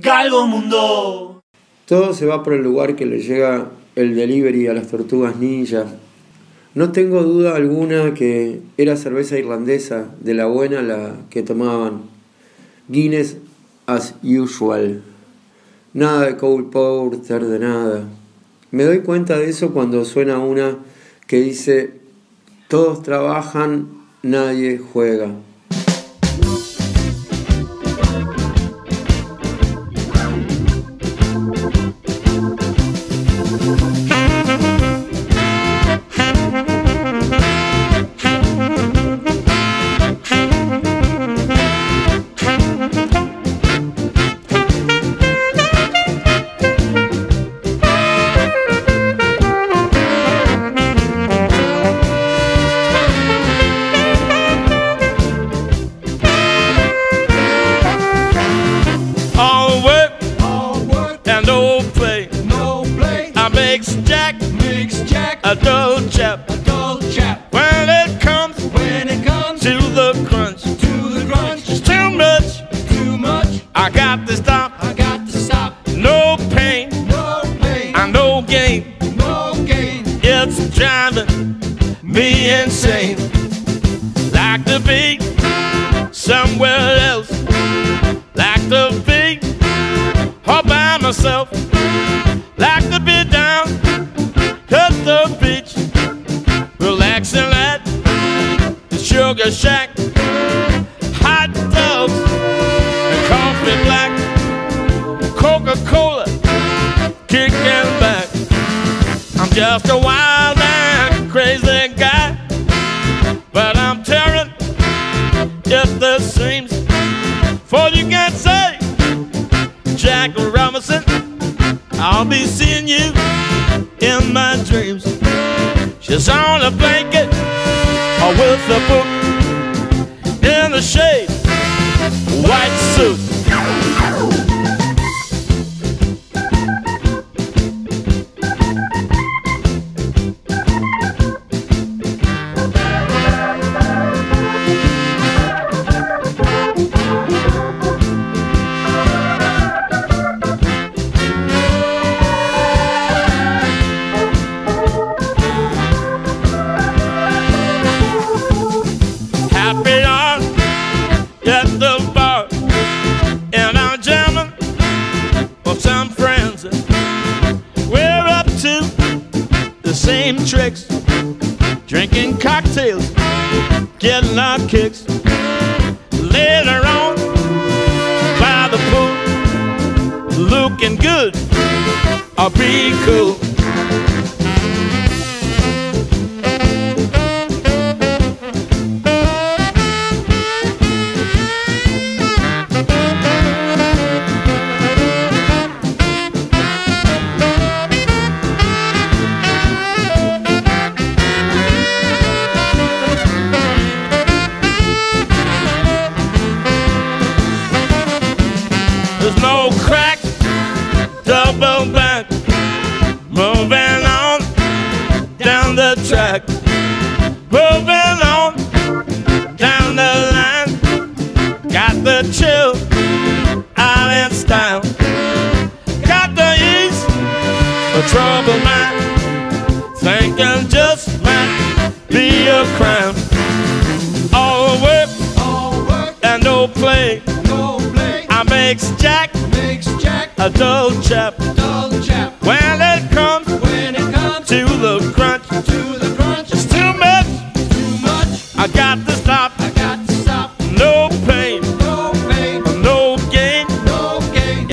Galgo Mundo. Todo se va por el lugar que le llega el delivery a las tortugas ninja. No tengo duda alguna que era cerveza irlandesa, de la buena la que tomaban. Guinness as usual. Nada de Cole Porter, de nada. Me doy cuenta de eso cuando suena una que dice, todos trabajan, nadie juega. Makes Jack Makes Jack a dull chap chap. Just a wild and crazy guy, but I'm tearing if this seems for you can say, Jack Robinson. I'll be seeing you in my dreams. She's on a blanket or with a book in the shade, white suit.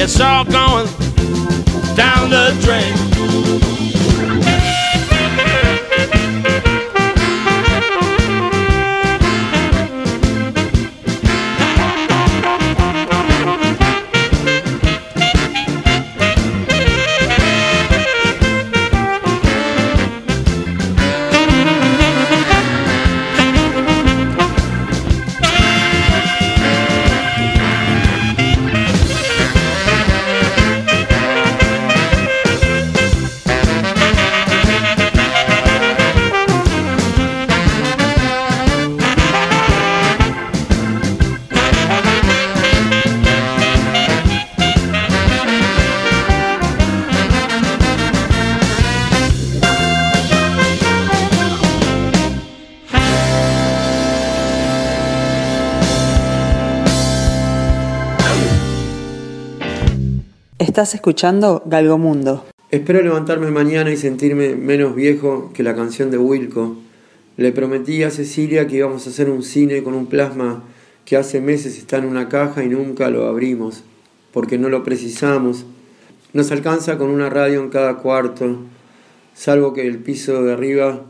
It's all going down the drain. Estás escuchando Galgomundo. Espero levantarme mañana y sentirme menos viejo que la canción de Wilco. Le prometí a Cecilia que íbamos a hacer un cine con un plasma que hace meses está en una caja y nunca lo abrimos, porque no lo precisamos. Nos alcanza con una radio en cada cuarto, salvo que el piso de arriba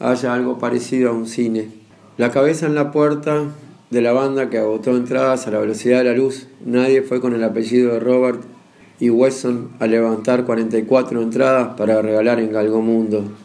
haya algo parecido a un cine. La cabeza en la puerta de la banda que agotó entradas a la velocidad de la luz. Nadie fue con el apellido de Robert y Wesson a levantar 44 entradas para regalar en Galgomundo. Yesterday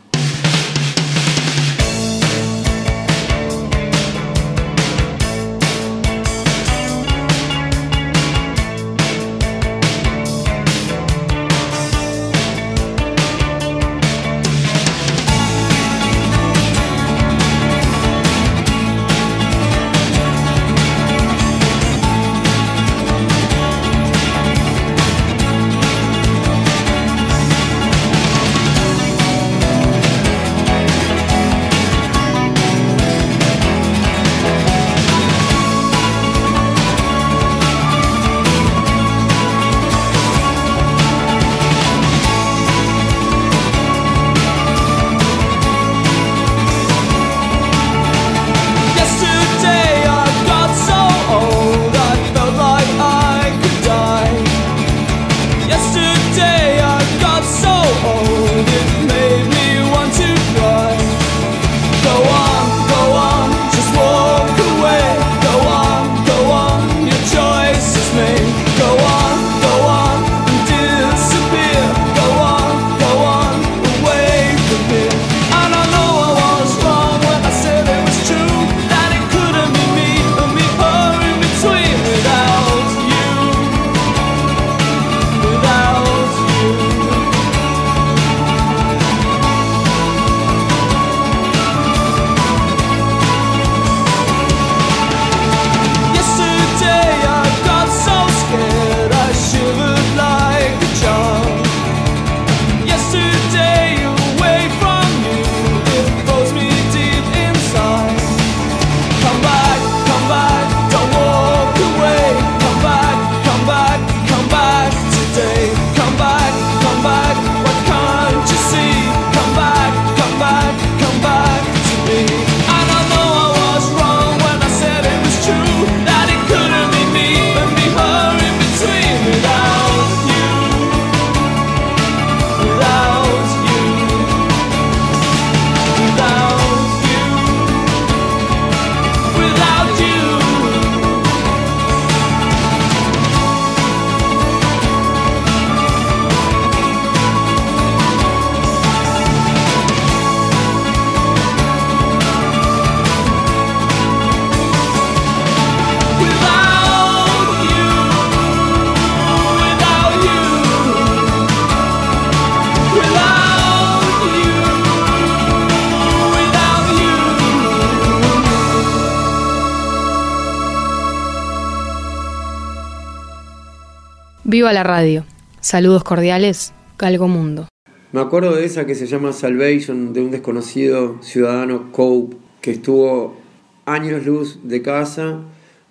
Viva la radio. Saludos cordiales, Galgo Mundo. Me acuerdo de esa que se llama Salvation, de un desconocido ciudadano Cope, que estuvo años luz de casa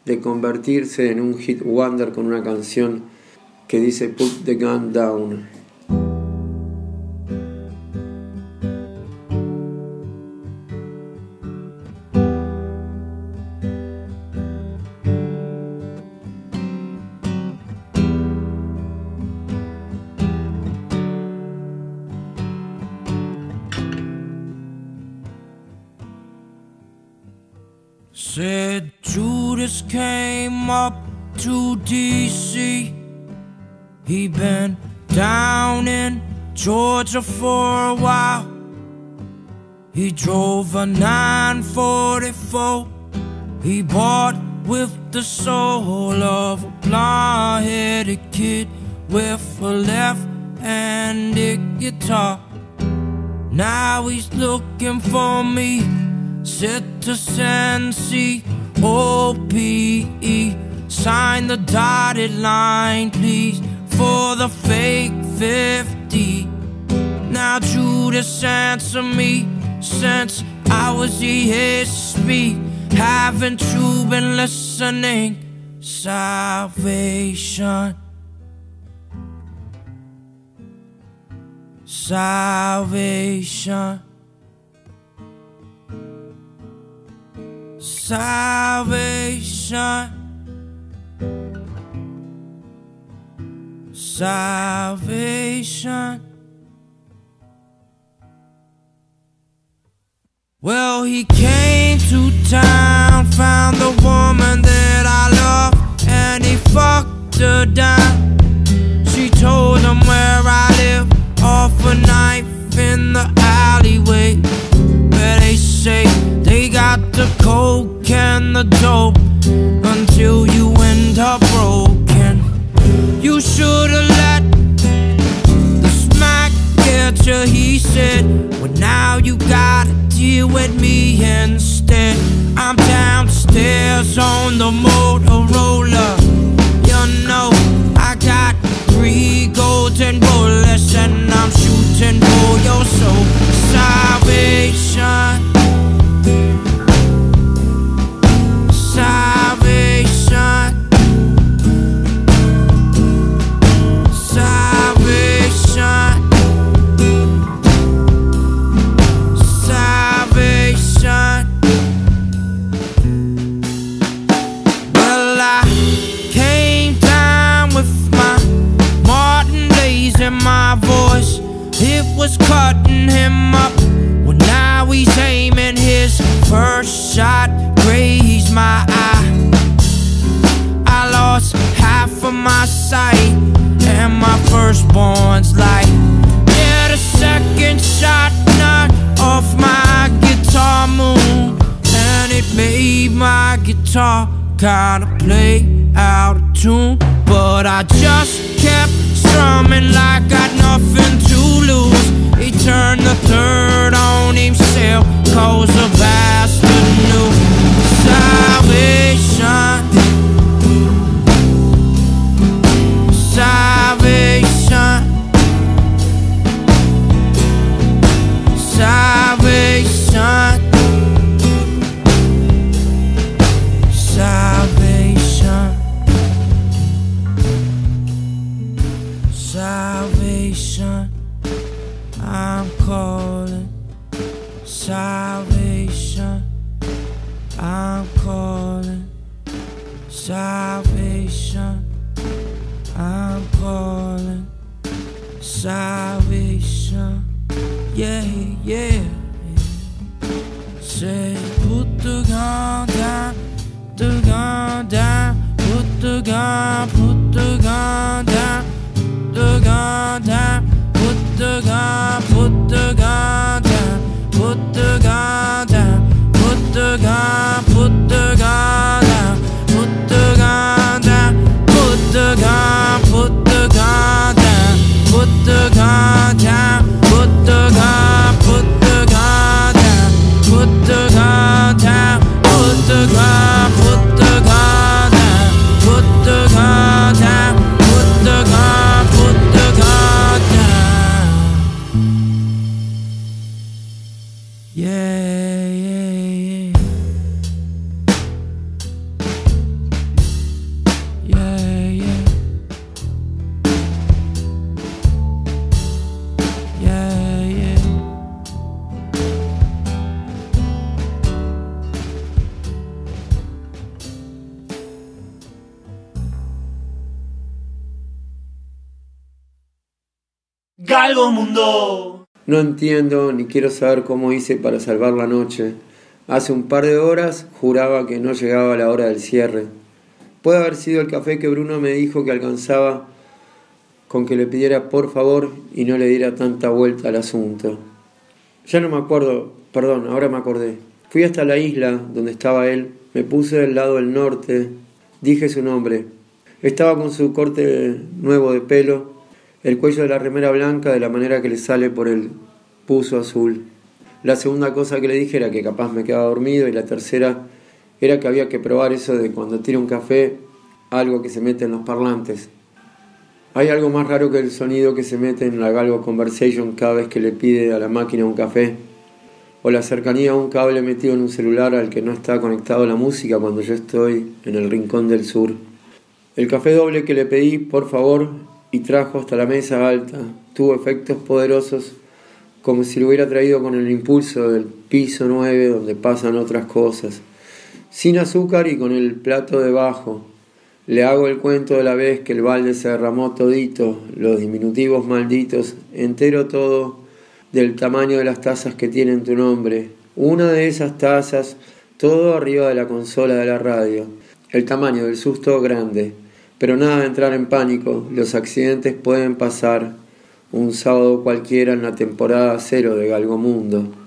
de convertirse en un hit wonder con una canción que dice Put the Gun Down. To DC. He been down in Georgia for a while. He drove a 944. He bought with the soul of a blonde-headed kid with a left-handed guitar. Now he's looking for me. set to Citizen C O P E. Sign the dotted line, please, for the fake 50. Now Judas answer me since I was ESP. Haven't you been listening? Salvation. salvation. Salvation. Salvation. Well, he came to town, found the woman that I love, and he fucked her down. She told him where I live, off a knife in the alleyway. Where they say they got the coke and the dope until you end up broken. You should've let the smack get you, he said. Well, now you gotta deal with me instead. I'm downstairs on the Motorola. You know, I got three golden bullets and I'm shooting for your soul. Salvation. Salvation. No entiendo ni quiero saber cómo hice para salvar la noche. Hace un par de horas juraba que no llegaba la hora del cierre. Puede haber sido el café que Bruno me dijo que alcanzaba con que le pidiera por favor y no le diera tanta vuelta al asunto. Ya no me acuerdo, perdón, ahora me acordé. Fui hasta la isla donde estaba él, me puse del lado del norte, dije su nombre. Estaba con su corte nuevo de pelo, el cuello de la remera blanca de la manera que le sale por el puso azul. La segunda cosa que le dije era que capaz me quedaba dormido y la tercera era que había que probar eso de cuando tira un café, algo que se mete en los parlantes. Hay algo más raro que el sonido que se mete en la Galgo Conversation cada vez que le pide a la máquina un café, o la cercanía a un cable metido en un celular al que no está conectado la música cuando yo estoy en el rincón del sur. El café doble que le pedí, por favor, y trajo hasta la mesa alta. Tuvo efectos poderosos como si lo hubiera traído con el impulso del piso 9 donde pasan otras cosas. Sin azúcar y con el plato debajo. Le hago el cuento de la vez que el balde se derramó todito, los diminutivos malditos, entero todo, del tamaño de las tazas que tienen tu nombre. Una de esas tazas, todo arriba de la consola de la radio. El tamaño del susto grande. Pero nada de entrar en pánico, los accidentes pueden pasar un sábado cualquiera en la temporada cero de Galgomundo. Oh,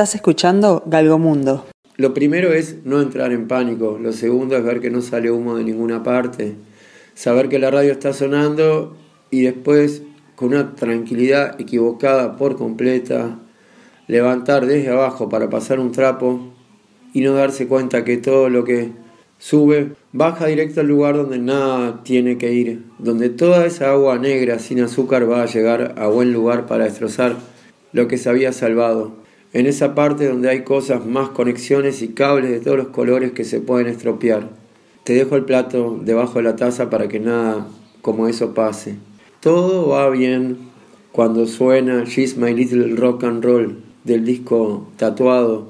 Estás escuchando Galgomundo. Lo primero es no entrar en pánico, lo segundo es ver que no sale humo de ninguna parte, saber que la radio está sonando y después con una tranquilidad equivocada por completa, levantar desde abajo para pasar un trapo y no darse cuenta que todo lo que sube baja directo al lugar donde nada tiene que ir, donde toda esa agua negra sin azúcar va a llegar a buen lugar para destrozar lo que se había salvado. En esa parte donde hay cosas más conexiones y cables de todos los colores que se pueden estropear. Te dejo el plato debajo de la taza para que nada como eso pase. Todo va bien cuando suena She's My Little Rock and Roll del disco Tatuado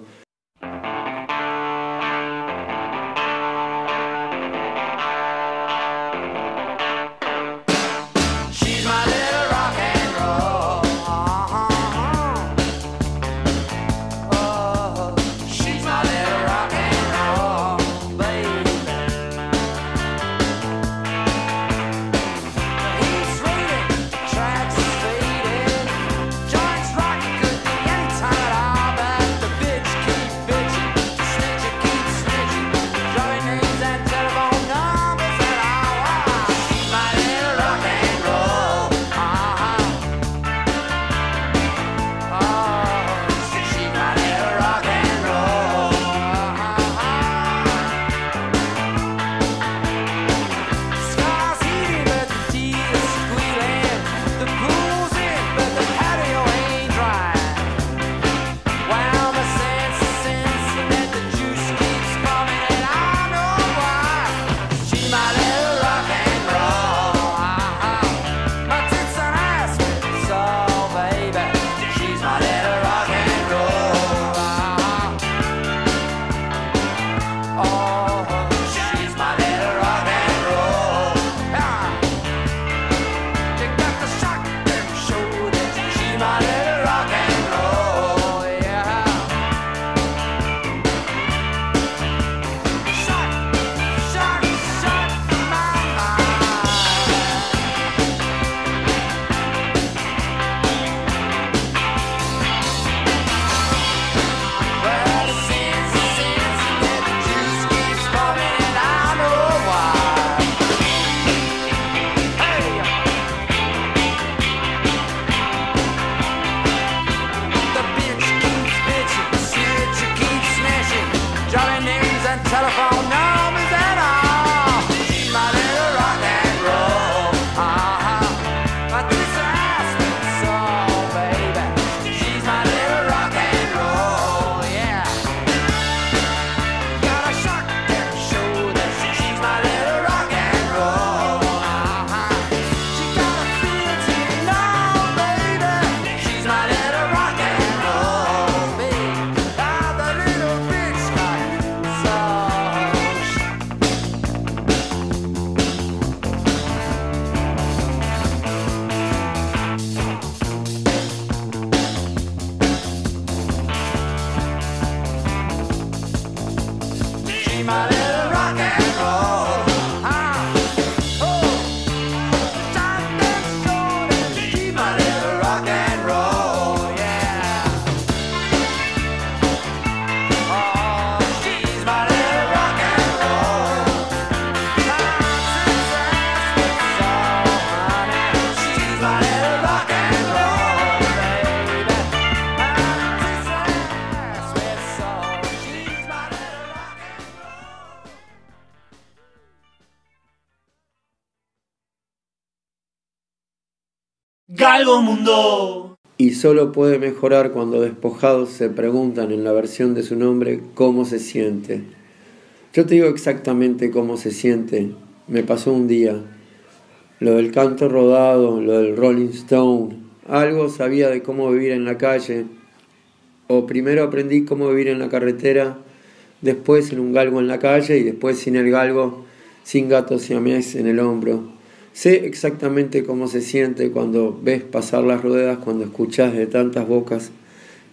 Y solo puede mejorar cuando despojados se preguntan en la versión de su nombre cómo se siente. Yo te digo exactamente cómo se siente. Me pasó un día. Lo del canto rodado, lo del Rolling Stone. Algo sabía de cómo vivir en la calle. O primero aprendí cómo vivir en la carretera, después en un galgo en la calle y después sin el galgo, sin gatos siamés en el hombro. Sé exactamente cómo se siente cuando ves pasar las ruedas, cuando escuchas de tantas bocas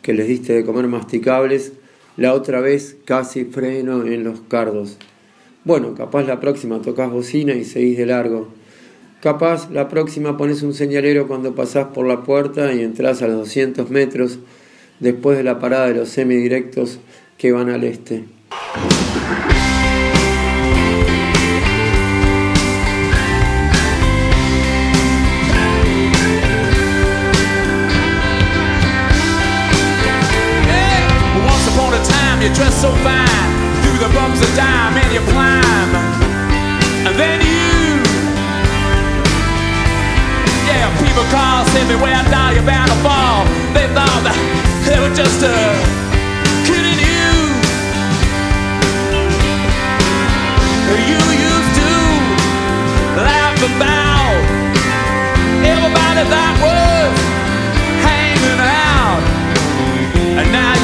que les diste de comer masticables, la otra vez casi freno en los cardos. Bueno, capaz la próxima tocas bocina y seguís de largo. Capaz la próxima pones un señalero cuando pasás por la puerta y entras a los 200 metros después de la parada de los semidirectos que van al este. You dress so fine. Through the bumps of dime and you climb. And then you. Yeah, people call, say beware, down, you're bound to fall. They thought that they were just uh, kidding you. You used to laugh about everybody that was hanging out. And now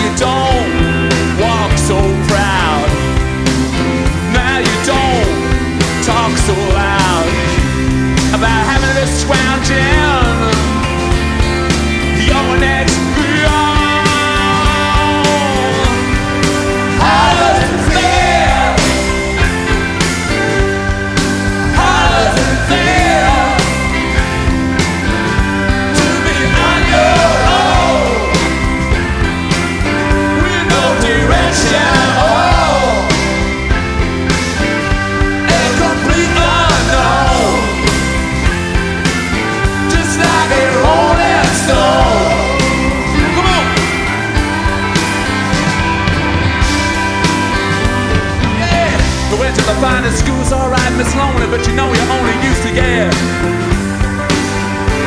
the finest schools, alright, Miss Lonely, but you know you're only used to get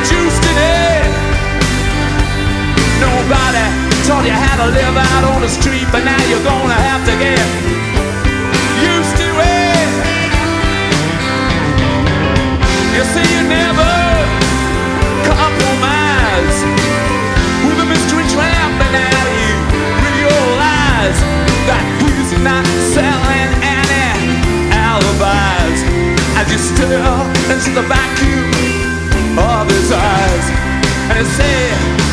juiced in it. Nobody taught you how to live out on the street, but now you're gonna have to get used to it. You see, you never compromise with a mystery trampling at you with your. That stare into the vacuum of his eyes and say,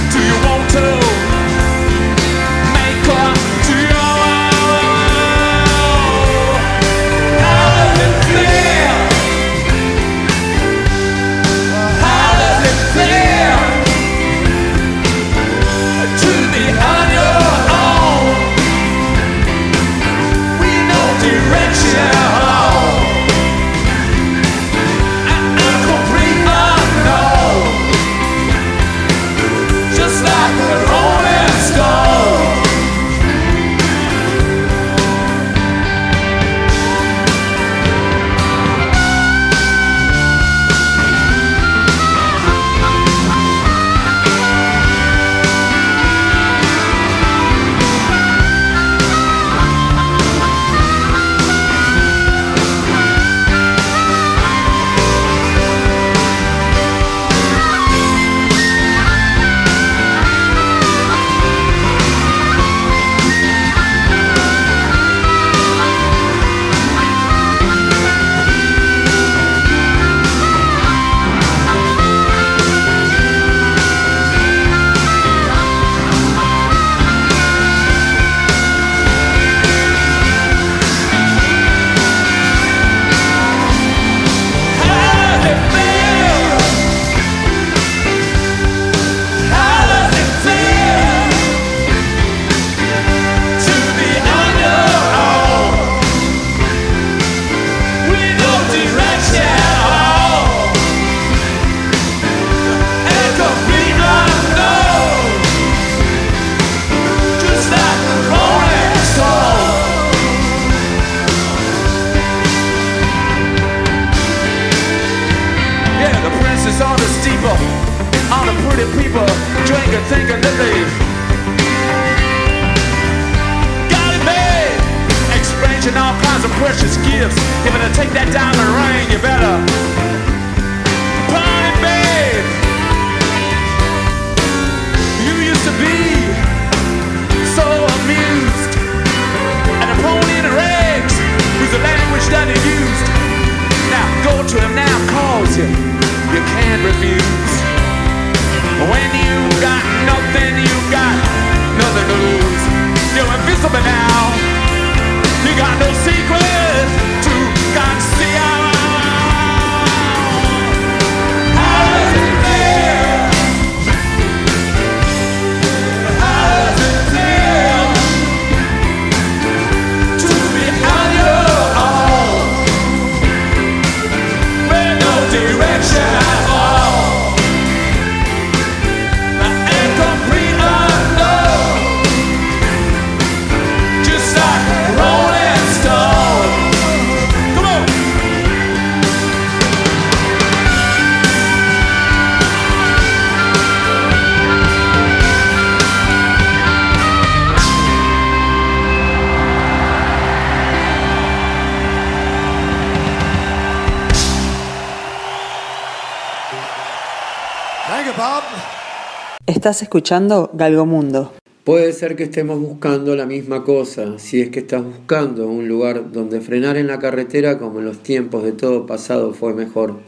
Estás escuchando Galgomundo. Puede ser que estemos buscando la misma cosa, si es que estás buscando un lugar donde frenar en la carretera como en los tiempos de todo pasado fue mejor.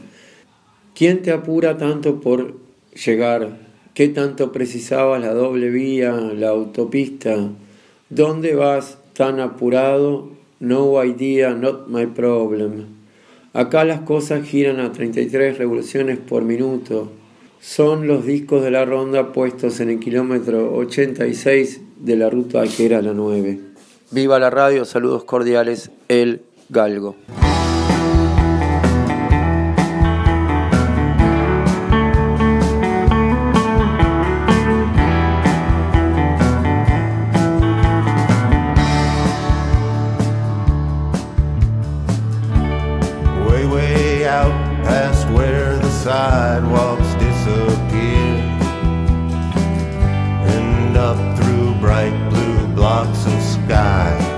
¿Quién te apura tanto por llegar? ¿Qué tanto precisabas la doble vía, la autopista? ¿Dónde vas tan apurado? No idea, not my problem. Acá las cosas giran a 33 revoluciones por minuto son los discos de la ronda puestos en el kilómetro 86 de la ruta que era la 9. Viva la radio, saludos cordiales, el Galgo. Some sky.